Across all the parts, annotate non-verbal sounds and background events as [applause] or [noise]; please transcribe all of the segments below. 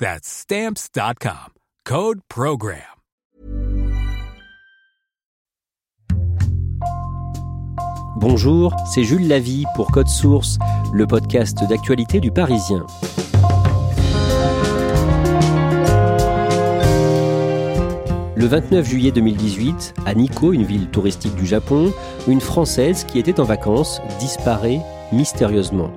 That's Stamps.com. Code PROGRAM. Bonjour, c'est Jules Lavie pour Code Source, le podcast d'actualité du Parisien. Le 29 juillet 2018, à Nikko, une ville touristique du Japon, une Française qui était en vacances disparaît mystérieusement.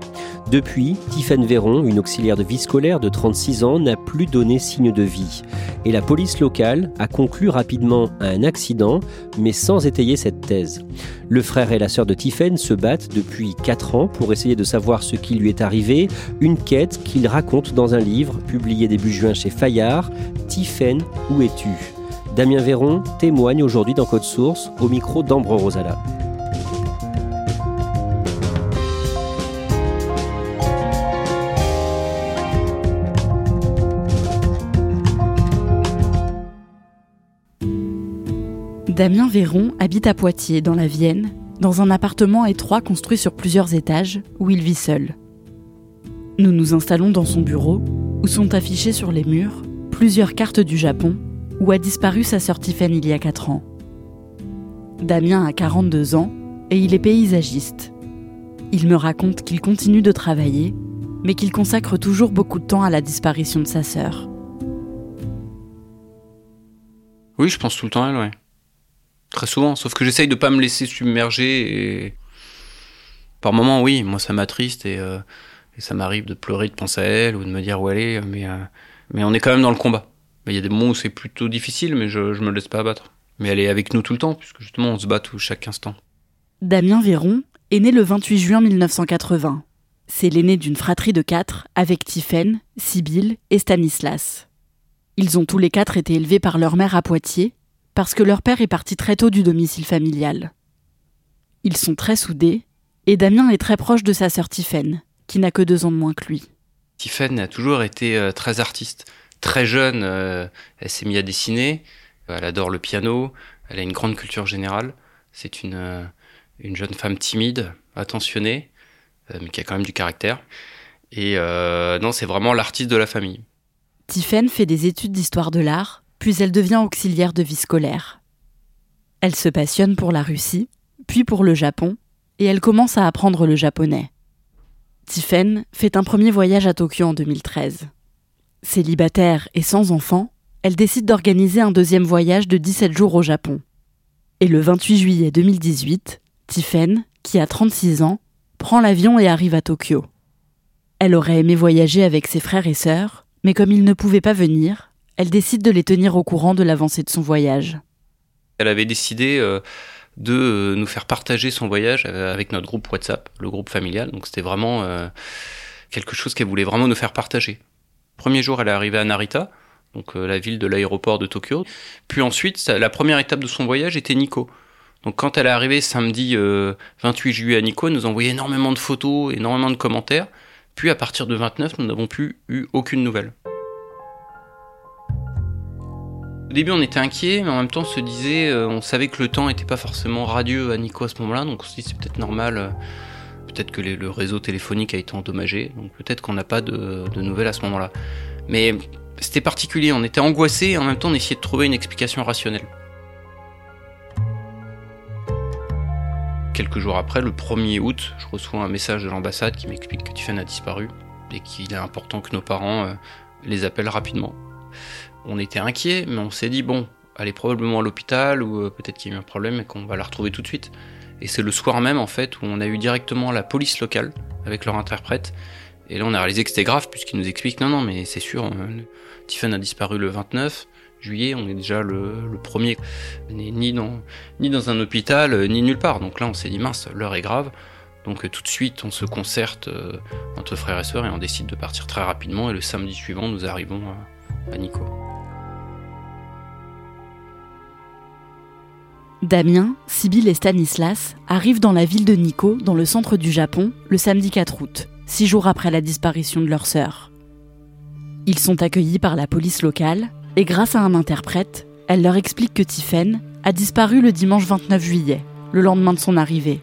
Depuis, Tiffaine Véron, une auxiliaire de vie scolaire de 36 ans, n'a plus donné signe de vie. Et la police locale a conclu rapidement à un accident, mais sans étayer cette thèse. Le frère et la sœur de Tiffaine se battent depuis 4 ans pour essayer de savoir ce qui lui est arrivé, une quête qu'il raconte dans un livre publié début juin chez Fayard, Tiffaine, où es-tu? Damien Véron témoigne aujourd'hui dans Code Source au micro d'Ambre Rosala. Damien Véron habite à Poitiers, dans la Vienne, dans un appartement étroit construit sur plusieurs étages, où il vit seul. Nous nous installons dans son bureau, où sont affichées sur les murs plusieurs cartes du Japon, où a disparu sa sœur Tiffany il y a 4 ans. Damien a 42 ans et il est paysagiste. Il me raconte qu'il continue de travailler, mais qu'il consacre toujours beaucoup de temps à la disparition de sa sœur. Oui, je pense tout le temps à elle, ouais. Très souvent, sauf que j'essaye de pas me laisser submerger et par moments, oui, moi ça m'attriste et, euh, ça m'arrive de pleurer, de penser à elle ou de me dire où elle est, mais, euh, mais on est quand même dans le combat. Il y a des moments où c'est plutôt difficile, mais je, je me laisse pas abattre. Mais elle est avec nous tout le temps, puisque justement on se bat tout chaque instant. Damien Véron est né le 28 juin 1980. C'est l'aîné d'une fratrie de quatre avec Tiffaine, Sibylle et Stanislas. Ils ont tous les quatre été élevés par leur mère à Poitiers, parce que leur père est parti très tôt du domicile familial. Ils sont très soudés, et Damien est très proche de sa sœur Tiffaine, qui n'a que deux ans de moins que lui. Tiffaine a toujours été euh, très artiste. Très jeune, euh, elle s'est mise à dessiner. Elle adore le piano. Elle a une grande culture générale. C'est une, euh, une jeune femme timide, attentionnée, mais qui a quand même du caractère. Et euh, non, c'est vraiment l'artiste de la famille. Tiffaine fait des études d'histoire de l'art, puis elle devient auxiliaire de vie scolaire. Elle se passionne pour la Russie, puis pour le Japon, et elle commence à apprendre le japonais. Tiffaine fait un premier voyage à Tokyo en 2013. Célibataire et sans enfant, elle décide d'organiser un deuxième voyage de 17 jours au Japon. Et le 28 juillet 2018, Tiffaine, qui a 36 ans, prend l'avion et arrive à Tokyo. Elle aurait aimé voyager avec ses frères et sœurs, mais comme ils ne pouvaient pas venir, elle décide de les tenir au courant de l'avancée de son voyage. Elle avait décidé euh, de euh, nous faire partager son voyage euh, avec notre groupe WhatsApp, le groupe familial. Donc c'était vraiment quelque chose qu'elle voulait vraiment nous faire partager. Premier jour, elle est arrivée à Narita, donc la ville de l'aéroport de Tokyo. Puis ensuite, la première étape de son voyage était Nikko. Donc quand elle est arrivée samedi euh, 28 juillet à Nikko, elle nous a envoyé énormément de photos, énormément de commentaires. Puis à partir de 29, nous n'avons plus eu aucune nouvelle. Au début, on était inquiet, mais en même temps, on se disait, euh, on savait que le temps n'était pas forcément radieux à Nico à ce moment-là, donc on se dit c'est peut-être normal. euh, peut-être que le réseau téléphonique a été endommagé, donc peut-être qu'on n'a pas de, nouvelles à ce moment-là. Mais c'était particulier, on était angoissé et en même temps, on essayait de trouver une explication rationnelle. Quelques jours après, le 1er août, je reçois un message de l'ambassade qui m'explique que Tiffany a disparu et qu'il est important que nos parents euh, les appellent rapidement. On était inquiets, mais on s'est dit bon, elle est probablement à l'hôpital ou euh, peut-être qu'il y a eu un problème et qu'on va la retrouver tout de suite. Et c'est le soir même en fait où on a eu directement la police locale avec leur interprète. Et là on a réalisé que c'était grave puisqu'ils nous expliquent non non mais c'est sûr, euh, a disparu le 29 juillet, on est déjà le, premier. Ni dans, ni dans un hôpital, euh, ni nulle part. Donc là on s'est dit mince, l'heure est grave. Donc euh, tout de suite on se concerte entre frères et sœurs et on décide de partir très rapidement. Et le samedi suivant nous arrivons à Nico. Damien, Sibyl et Stanislas arrivent dans la ville de Nikko, dans le centre du Japon, le samedi 4 août, six jours après la disparition de leur sœur. Ils sont accueillis par la police locale et grâce à un interprète, elle leur explique que Tiffen a disparu le dimanche 29 juillet, le lendemain de son arrivée.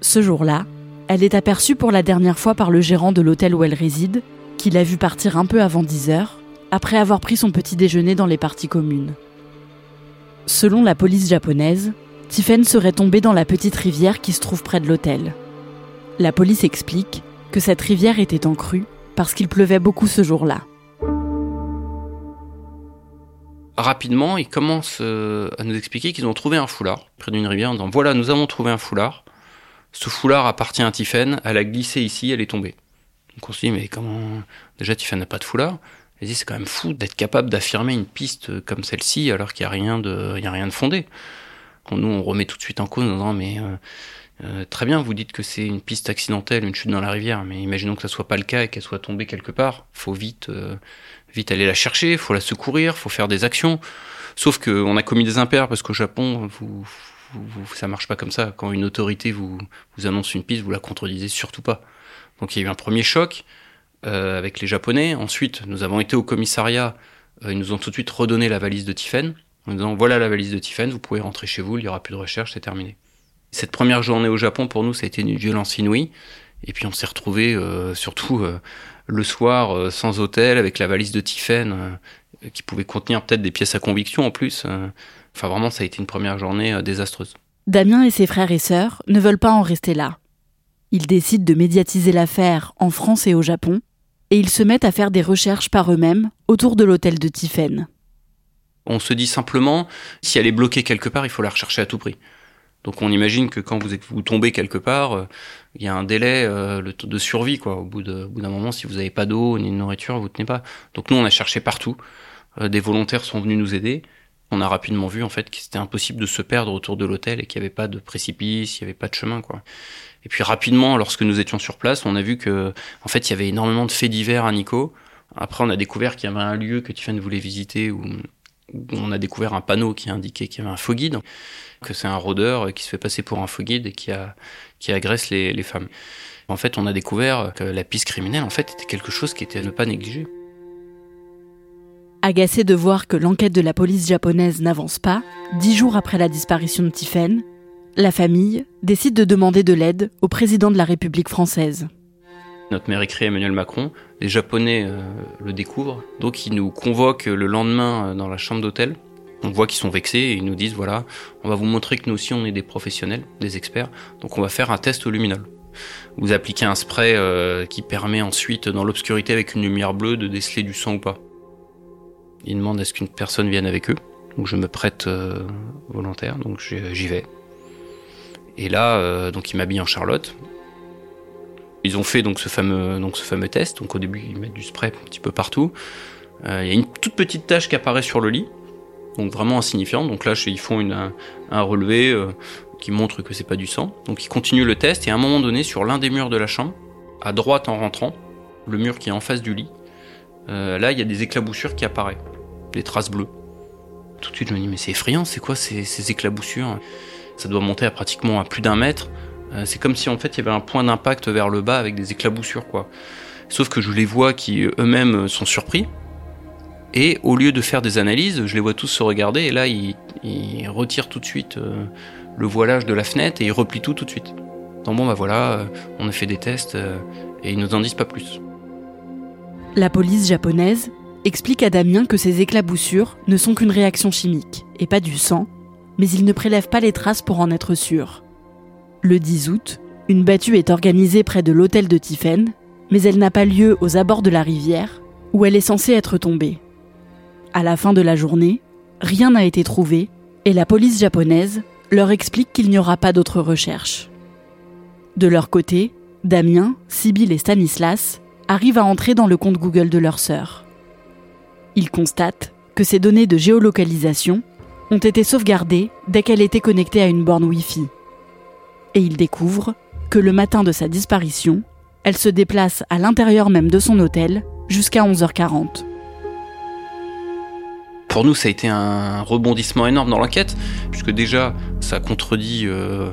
Ce jour-là, elle est aperçue pour la dernière fois par le gérant de l'hôtel où elle réside, qui l'a vue partir un peu avant 10 heures, après avoir pris son petit déjeuner dans les parties communes. Selon la police japonaise, Tiffen serait tombée dans la petite rivière qui se trouve près de l'hôtel. La police explique que cette rivière était en crue parce qu'il pleuvait beaucoup ce jour-là. rapidement, ils commencent euh, à nous expliquer qu'ils ont trouvé un foulard près d'une rivière en disant voilà, nous avons trouvé un foulard. Ce foulard appartient à Tiffen, elle a glissé ici, elle est tombée. Donc on se dit mais comment déjà Tiffen n'a pas de foulard dit c'est quand même fou d'être capable d'affirmer une piste comme celle-ci alors qu'il n'y a rien de rien de fondé. Quand nous on remet tout de suite en cause en disant mais euh, euh, très bien, vous dites que c'est une piste accidentelle, une chute dans la rivière, mais imaginons que ça soit pas le cas et qu'elle soit tombée quelque part. Faut vite, euh, vite aller la chercher, faut la secourir, faut faire des actions. Sauf qu'on a commis des impairs parce qu'au Japon, vous, vous, ça marche pas comme ça. Quand une autorité vous, vous annonce une piste, vous la contredisez surtout pas. Donc il y a eu un premier choc avec les Japonais. Ensuite, nous avons été au commissariat. Euh, ils nous ont tout de suite redonné la valise de Tiffen en disant voilà la valise de Tiffen, vous pouvez rentrer chez vous, il y aura plus de recherche, c'est terminé. Cette première journée au Japon, pour nous, ça a été une violence inouïe. Et puis on s'est retrouvés, euh, surtout euh, le soir, euh, sans hôtel, avec la valise de Tiffen, euh, qui pouvait contenir peut-être des pièces à conviction en plus. euh. Enfin, vraiment, ça a été une première journée euh, désastreuse. Damien et ses frères et sœurs ne veulent pas en rester là. Ils décident de médiatiser l'affaire en France et au Japon, et ils se mettent à faire des recherches par eux-mêmes autour de l'hôtel de Tiffen. On se dit simplement, si elle est bloquée quelque part, il faut la rechercher à tout prix. Donc on imagine que quand vous, tombez quelque part, euh, il y a un délai euh, de survie. Quoi. Au bout d'un moment, si vous n'avez pas d'eau ni de nourriture, vous tenez pas. Donc nous, on a cherché partout. Euh, des volontaires sont venus nous aider. On a rapidement vu en fait que c'était impossible de se perdre autour de l'hôtel et qu'il n'y avait pas de précipice, il n'y avait pas de chemin. Et puis rapidement, lorsque nous étions sur place, on a vu que en fait, il y avait énormément de faits divers à Nico. Après, on a découvert qu'il y avait un lieu que Tiffany voulait visiter où on a découvert un panneau qui indiquait qu'il y avait un faux guide, que c'est un rôdeur qui se fait passer pour un faux guide et qui, agresse les, les femmes. En fait, on a découvert que la piste criminelle, en fait, était quelque chose qui était à ne pas négliger. Agacé de voir que l'enquête de la police japonaise n'avance pas, dix jours après la disparition de Tiffen, la famille décide de demander de l'aide au président de la République française. Notre maire écrit Emmanuel Macron, les Japonais euh, le découvrent, donc ils nous convoquent le lendemain euh, dans la chambre d'hôtel. On voit qu'ils sont vexés et ils nous disent voilà, on va vous montrer que nous aussi on est des professionnels, des experts, donc on va faire un test au luminol. Vous appliquez un spray euh, qui permet ensuite, dans l'obscurité avec une lumière bleue, de déceler du sang ou pas. Ils demandent à ce qu'une personne vienne avec eux, donc je me prête volontaire, donc j'y vais. Et là, euh, donc ils m'habillent en Charlotte, ils ont fait donc ce fameux, test. Donc au début, ils mettent du spray un petit peu partout. Euh, Il y a une toute petite tache qui apparaît sur le lit, donc vraiment insignifiante. Donc là, ils font un, relevé euh, qui montre que c'est pas du sang. Donc ils continuent le test et à un moment donné, sur l'un des murs de la chambre, à droite en rentrant, le mur qui est en face du lit, là il y a des éclaboussures qui apparaissent, des traces bleues. Tout de suite, je me dis mais c'est effrayant, c'est quoi ces éclaboussures? Ça doit monter à pratiquement à plus d'un mètre. Euh, c'est comme si en fait il y avait un point d'impact vers le bas avec des éclaboussures quoi. Sauf que je les vois qui eux-mêmes sont surpris. Et au lieu de faire des analyses, je les vois tous se regarder et là ils, retirent tout de suite euh, le voilage de la fenêtre et ils replient tout tout de suite. Donc bon bah voilà, euh, on a fait des tests euh, et ils nous en disent pas plus. La police japonaise explique à Damien que ces éclaboussures ne sont qu'une réaction chimique et pas du sang, mais ils ne prélèvent pas les traces pour en être sûrs. Le 10 août, une battue est organisée près de l'hôtel de Tiffen, mais elle n'a pas lieu aux abords de la rivière, où elle est censée être tombée. À la fin de la journée, rien n'a été trouvé et la police japonaise leur explique qu'il n'y aura pas d'autres recherches. De leur côté, Damien, Sibyl et Stanislas arrivent à entrer dans le compte Google de leur sœur. Ils constatent que ces données de géolocalisation ont été sauvegardées dès qu'elle était connectée à une borne Wi-Fi. Et ils découvrent que le matin de sa disparition, elle se déplace à l'intérieur même de son hôtel jusqu'à 11h40. Pour nous, ça a été un rebondissement énorme dans l'enquête, puisque déjà, ça contredit euh,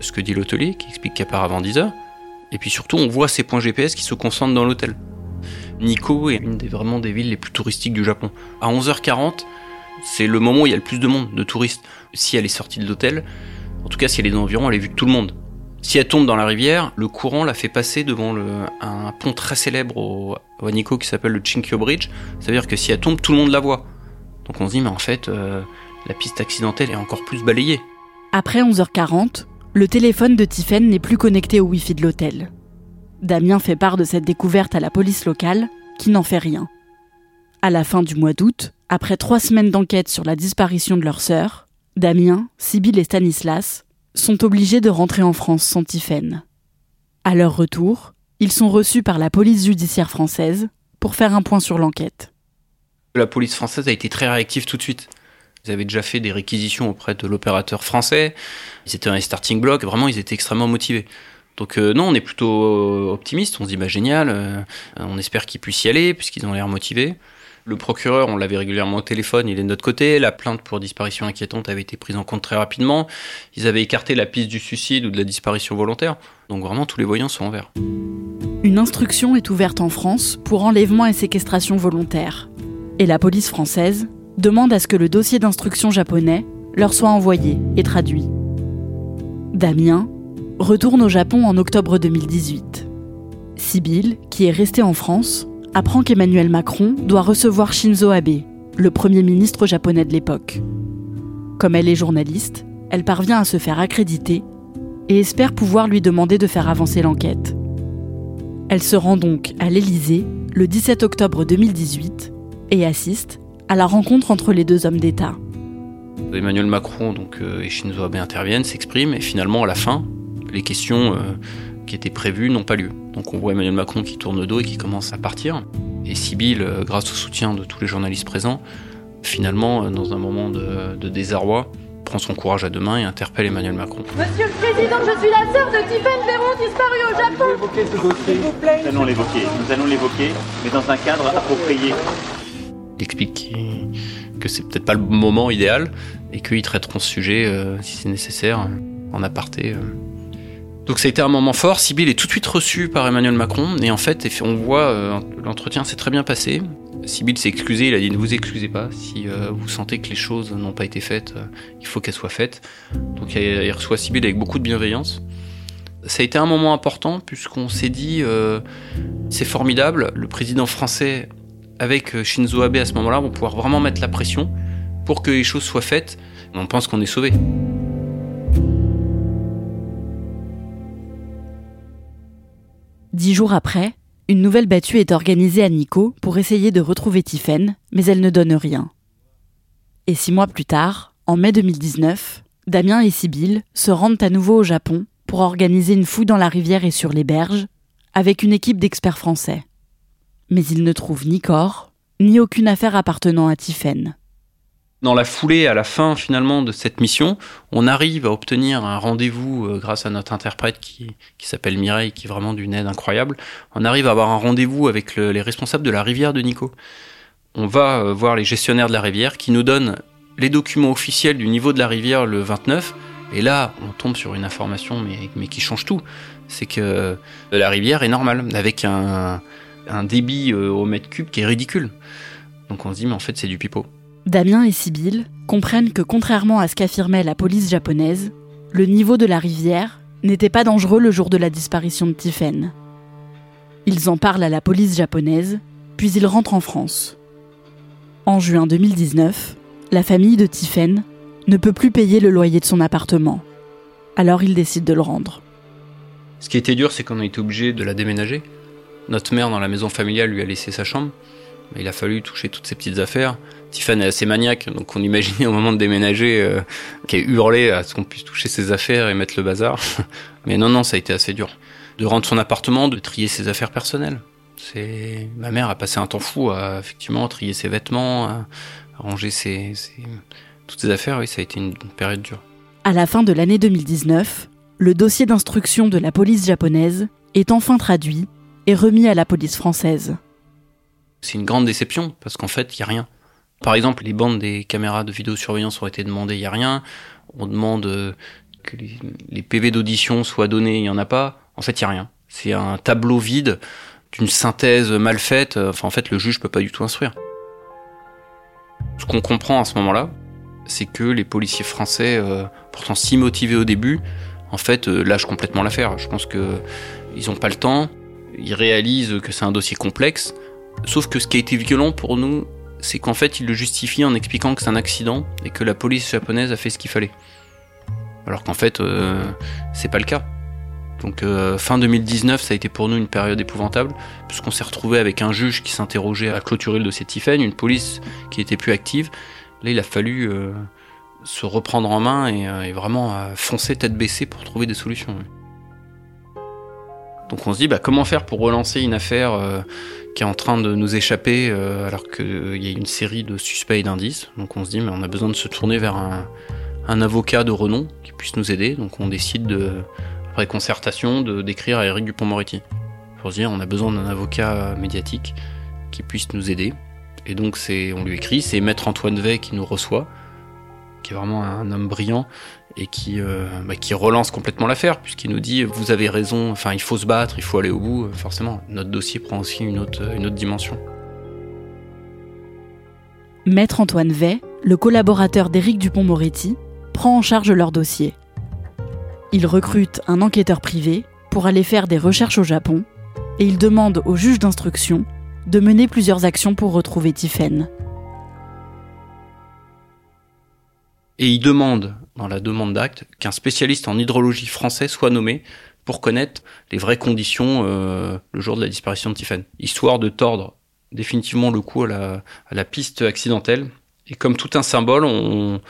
ce que dit l'hôtelier, qui explique qu'elle part avant 10h. Et puis surtout, on voit ces points GPS qui se concentrent dans l'hôtel. Nikko est une des des villes les plus touristiques du Japon. À 11h40, c'est le moment où il y a le plus de monde, de touristes. Si elle est sortie de l'hôtel, en tout cas si elle est dans l'environ, elle est vue de tout le monde. Si elle tombe dans la rivière, le courant la fait passer devant un pont très célèbre au, au Nikko qui s'appelle le Chinkyo Bridge. Ça veut dire que si elle tombe, tout le monde la voit. Donc on se dit, mais en fait, euh, la piste accidentelle est encore plus balayée. Après 11h40, le téléphone de Tiffen n'est plus connecté au Wi-Fi de l'hôtel. Damien fait part de cette découverte à la police locale, qui n'en fait rien. À la fin du mois d'août, après trois semaines d'enquête sur la disparition de leur sœur, Damien, Sibyl et Stanislas sont obligés de rentrer en France sans Tiffen. À leur retour, ils sont reçus par la police judiciaire française pour faire un point sur l'enquête. La police française a été très réactive tout de suite. Ils avaient déjà fait des réquisitions auprès de l'opérateur français. Ils étaient dans les starting blocks. Vraiment, ils étaient extrêmement motivés. Donc euh, non, on est plutôt optimiste. On se dit bah génial. Euh, on espère qu'ils puissent y aller puisqu'ils ont l'air motivés. Le procureur, on l'avait régulièrement au téléphone, il est de notre côté. La plainte pour disparition inquiétante avait été prise en compte très rapidement. Ils avaient écarté la piste du suicide ou de la disparition volontaire. Donc vraiment, tous les voyants sont en vert. Une instruction est ouverte en France pour enlèvement et séquestration volontaire. Et la police française demande à ce que le dossier d'instruction japonais leur soit envoyé et traduit. Damien retourne au Japon en octobre 2018. Sibyl, qui est restée en France, apprend qu'Emmanuel Macron doit recevoir Shinzo Abe, le Premier ministre japonais de l'époque. Comme elle est journaliste, elle parvient à se faire accréditer et espère pouvoir lui demander de faire avancer l'enquête. Elle se rend donc à l'Élysée le 17 octobre 2018 et assiste à la rencontre entre les deux hommes d'État. Emmanuel Macron donc, euh, et Shinzo Abe interviennent, s'expriment, et finalement, à la fin, les questions euh, qui étaient prévues n'ont pas lieu. Donc on voit Emmanuel Macron qui tourne le dos et qui commence à partir. Et Sibyl, euh, grâce au soutien de tous les journalistes présents, finalement, euh, dans un moment de, de désarroi, prend son courage à deux mains et interpelle Emmanuel Macron. Monsieur le Président, je suis la sœur de Tiffen Véron disparue au Japon. évoquer ce dossier S'il vous plaît. Nous allons l'évoquer, nous allons l'évoquer, mais dans un cadre approprié. Il explique que c'est peut-être pas le moment idéal et qu'ils traiteront ce sujet, euh, si c'est nécessaire, en aparté. euh. Donc ça a été un moment fort. Sibyl est tout de suite reçue par Emmanuel Macron et en fait, on voit euh, l'entretien s'est très bien passé. Sibyl s'est excusée, il a dit ne vous excusez pas si euh, vous sentez que les choses n'ont pas été faites, euh, il faut qu'elles soient faites. Donc il, reçoit Sibyl avec beaucoup de bienveillance. Ça a été un moment important puisqu'on s'est dit c'est formidable, le président français avec Shinzo Abe à ce moment-là vont pouvoir vraiment mettre la pression pour que les choses soient faites. On pense qu'on est sauvé. Dix jours après, une nouvelle battue est organisée à Nikko pour essayer de retrouver Tiffen, mais elle ne donne rien. Et six mois plus tard, en mai 2019, Damien et Sibyl se rendent à nouveau au Japon pour organiser une fouille dans la rivière et sur les berges, avec une équipe d'experts français. Mais ils ne trouvent ni corps, ni aucune affaire appartenant à Tiffen. Dans la foulée, à la fin finalement de cette mission, on arrive à obtenir un rendez-vous euh, grâce à notre interprète qui, s'appelle Mireille, qui est vraiment d'une aide incroyable. On arrive à avoir un rendez-vous avec le- les responsables de la rivière de Nico. On va euh, voir les gestionnaires de la rivière qui nous donnent les documents officiels du niveau de la rivière le 29. Et là, on tombe sur une information mais, qui change tout. C'est que euh, la rivière est normale, avec un, débit au mètre cube qui est ridicule. Donc on se dit, mais en fait, c'est du pipeau. Damien et Sibyl comprennent que contrairement à ce qu'affirmait la police japonaise, le niveau de la rivière n'était pas dangereux le jour de la disparition de Tiffen. Ils en parlent à la police japonaise, puis ils rentrent en France. En juin 2019, la famille de Tiffen ne peut plus payer le loyer de son appartement. Alors ils décident de le rendre. Ce qui était dur, c'est qu'on a été obligé de la déménager. Notre mère, dans la maison familiale, lui a laissé sa chambre. Il a fallu toucher toutes ses petites affaires. Tiffany est assez maniaque, donc on imaginait au moment de déménager euh, qu'elle hurlait à ce qu'on puisse toucher ses affaires et mettre le bazar. [laughs] Mais non, non, ça a été assez dur. De rendre son appartement, de trier ses affaires personnelles. C'est ma mère a passé un temps fou à effectivement trier ses vêtements, à ranger ses, ses... toutes ses affaires. Oui, ça a été une période dure. À la fin de l'année 2019, le dossier d'instruction de la police japonaise est enfin traduit et remis à la police française. C'est une grande déception parce qu'en fait, il n'y a rien. Par exemple, les bandes des caméras de vidéosurveillance ont été demandées, il n'y a rien. On demande euh, que les, PV d'audition soient donnés, il n'y en a pas. En fait, il n'y a rien. C'est un tableau vide d'une synthèse mal faite. Enfin, en fait, le juge ne peut pas du tout instruire. Ce qu'on comprend à ce moment-là, c'est que les policiers français, euh, pourtant si motivés au début, en fait, euh, lâchent complètement l'affaire. Je pense qu'ils n'ont pas le temps, ils réalisent que c'est un dossier complexe. Sauf que ce qui a été violent pour nous, c'est qu'en fait, il le justifie en expliquant que c'est un accident et que la police japonaise a fait ce qu'il fallait. Alors qu'en fait, euh, c'est pas le cas. Donc euh, fin 2019, ça a été pour nous une période épouvantable, puisqu'on s'est retrouvé avec un juge qui s'interrogeait à clôturer le dossier Tiffen, une police qui était plus active. Là, il a fallu euh, se reprendre en main et, et vraiment foncer tête baissée pour trouver des solutions. Donc on se dit, bah, comment faire pour relancer une affaire qui est en train de nous échapper euh, alors qu'il euh, y a une série de suspects et d'indices. Donc on se dit, mais on a besoin de se tourner vers un, avocat de renom qui puisse nous aider. Donc on décide, de, après concertation, de d'écrire à Eric Dupont-Moretti. Pour se dire, on a besoin d'un avocat médiatique qui puisse nous aider. Et donc c'est, on lui écrit, c'est Maître Antoine Vey qui nous reçoit, qui est vraiment un homme brillant et qui, euh, bah, qui relance complètement l'affaire, puisqu'il nous dit vous avez raison, enfin il faut se battre, il faut aller au bout, forcément. Notre dossier prend aussi une autre, dimension. Maître Antoine Vey, le collaborateur d'Éric Dupont-Moretti, prend en charge leur dossier. Il recrute un enquêteur privé pour aller faire des recherches au Japon et il demande au juge d'instruction de mener plusieurs actions pour retrouver Tiffen. Et il demande dans la demande d'acte qu'un spécialiste en hydrologie français soit nommé pour connaître les vraies conditions euh, le jour de la disparition de Tiffen, histoire de tordre définitivement le coup à la, la piste accidentelle. Et comme tout un symbole, on,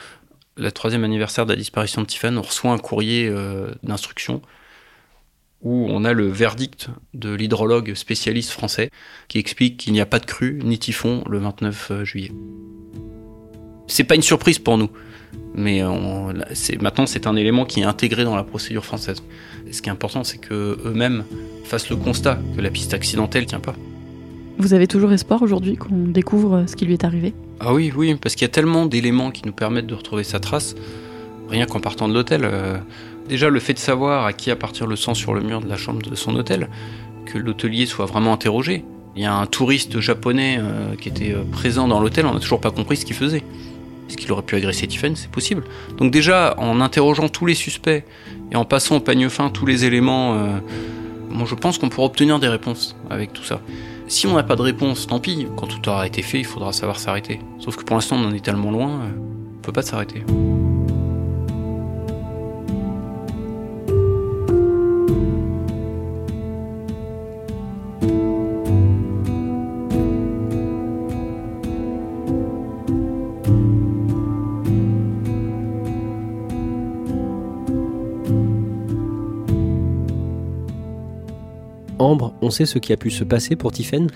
le troisième anniversaire de la disparition de Tiffen, on reçoit un courrier euh, d'instruction où on a le verdict de l'hydrologue spécialiste français qui explique qu'il n'y a pas de crue ni typhon le 29 euh, juillet. C'est pas une surprise pour nous mais maintenant c'est un élément qui est intégré dans la procédure française. ce qui est important, c'est que eux-mêmes fassent le constat que la piste accidentelle tient pas. Vous avez toujours espoir aujourd'hui qu'on découvre ce qui lui est arrivé? Ah oui, oui, parce qu'il y a tellement d'éléments qui nous permettent de retrouver sa trace, rien qu'en partant de l'hôtel. Euh, déjà, le fait de savoir à qui appartient le sang sur le mur de la chambre de son hôtel, que l'hôtelier soit vraiment interrogé. Il y a un touriste japonais euh, qui était euh, présent dans l'hôtel, on n'a toujours pas compris ce qu'il faisait. Qu'il aurait pu agresser Tiffen C'est possible. Donc déjà, en interrogeant tous les suspects et en passant au peigne fin tous les éléments, euh, je pense qu'on pourra obtenir des réponses avec tout ça. Si on n'a pas de réponse, tant pis. Quand tout aura été fait, il faudra savoir s'arrêter. Sauf que pour l'instant, on en est tellement loin, euh, on peut pas s'arrêter. Ce qui a pu se passer pour Tiffen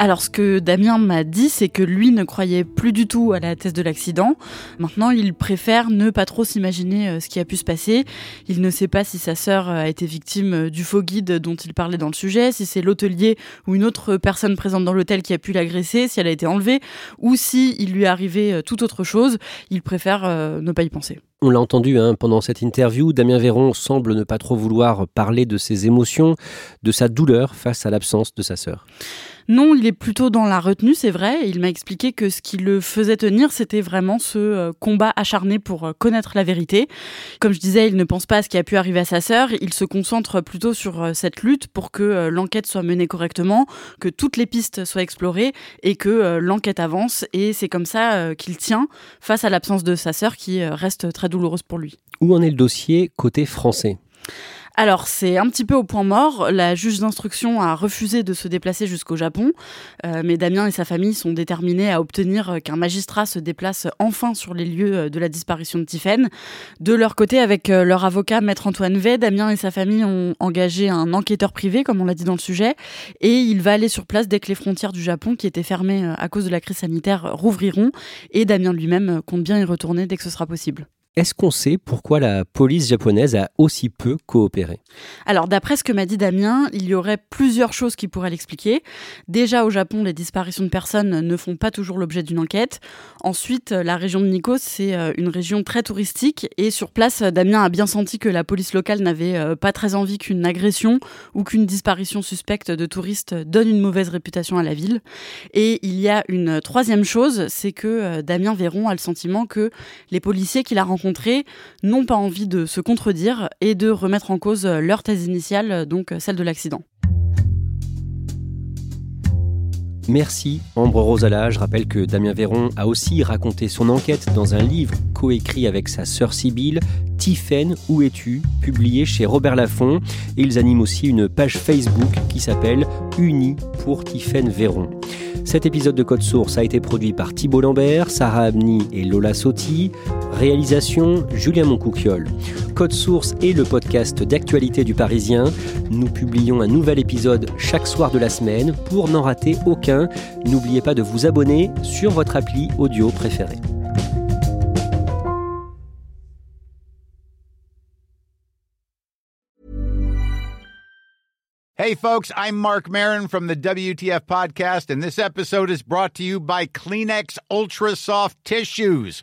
Alors, ce que Damien m'a dit, c'est que lui ne croyait plus du tout à la thèse de l'accident. Maintenant, il préfère ne pas trop s'imaginer euh, ce qui a pu se passer. Il ne sait pas si sa sœur a été victime euh, du faux guide dont il parlait dans le sujet, si c'est l'hôtelier ou une autre personne présente dans l'hôtel qui a pu l'agresser, si elle a été enlevée, ou si il lui est arrivé euh, tout autre chose. Il préfère ne pas y penser. On l'a entendu hein, pendant cette interview, Damien Véron semble ne pas trop vouloir parler de ses émotions, de sa douleur face à l'absence de sa sœur. Non, il est plutôt dans la retenue, c'est vrai. Il m'a expliqué que ce qui le faisait tenir, c'était vraiment ce euh, combat acharné pour euh, connaître la vérité. Comme je disais, il ne pense pas à ce qui a pu arriver à sa sœur. Il se concentre plutôt sur euh, cette lutte pour que l'enquête soit menée correctement, que toutes les pistes soient explorées et que l'enquête avance. Et c'est comme ça qu'il tient face à l'absence de sa sœur qui reste très douloureuse pour lui. Où en est le dossier côté français? Alors, c'est un petit peu au point mort. La juge d'instruction a refusé de se déplacer jusqu'au Japon, euh, mais Damien et sa famille sont déterminés à obtenir qu'un magistrat se déplace enfin sur les lieux euh, de la disparition de Tiphaine. De leur côté, avec euh, leur avocat, Maître Antoine V, Damien et sa famille ont engagé un enquêteur privé, comme on l'a dit dans le sujet, et il va aller sur place dès que les frontières du Japon, qui étaient fermées à cause de la crise sanitaire, rouvriront, et Damien lui-même compte bien y retourner dès que ce sera possible. Est-ce qu'on sait pourquoi la police japonaise a aussi peu coopéré? Alors, d'après ce que m'a dit Damien, il y aurait plusieurs choses qui pourraient l'expliquer. Déjà, au Japon, les disparitions de personnes ne font pas toujours l'objet d'une enquête. Ensuite, la région de Nikko, c'est euh, une région très touristique. Et sur place, Damien a bien senti que la police locale n'avait euh, pas très envie qu'une agression ou qu'une disparition suspecte de touristes donne une mauvaise réputation à la ville. Et il y a une troisième chose, c'est que euh, Damien Véron a le sentiment que les policiers qu'il a rencontrés n'ont pas envie de se contredire et de remettre en cause leur thèse initiale, donc celle de l'accident. Merci Ambre Rosala. Je rappelle que Damien Véron a aussi raconté son enquête dans un livre coécrit avec sa sœur Sibylle, Tiffaine, où es-tu? publié chez Robert Laffont. Et ils animent aussi une page Facebook qui s'appelle Unis pour Tiffaine Véron. Cet épisode de Code Source a été produit par Thibault Lambert, Sarah Abni et Lola Sotti. Réalisation Julien Moncouquiole. Code Source est le podcast d'actualité du Parisien. Nous publions un nouvel épisode chaque soir de la semaine. Pour n'en rater aucun, n'oubliez pas de vous abonner sur votre appli audio préférée. Hey, folks, I'm Mark Marin from the WTF Podcast, and this episode is brought to you by Kleenex Ultra Soft Tissues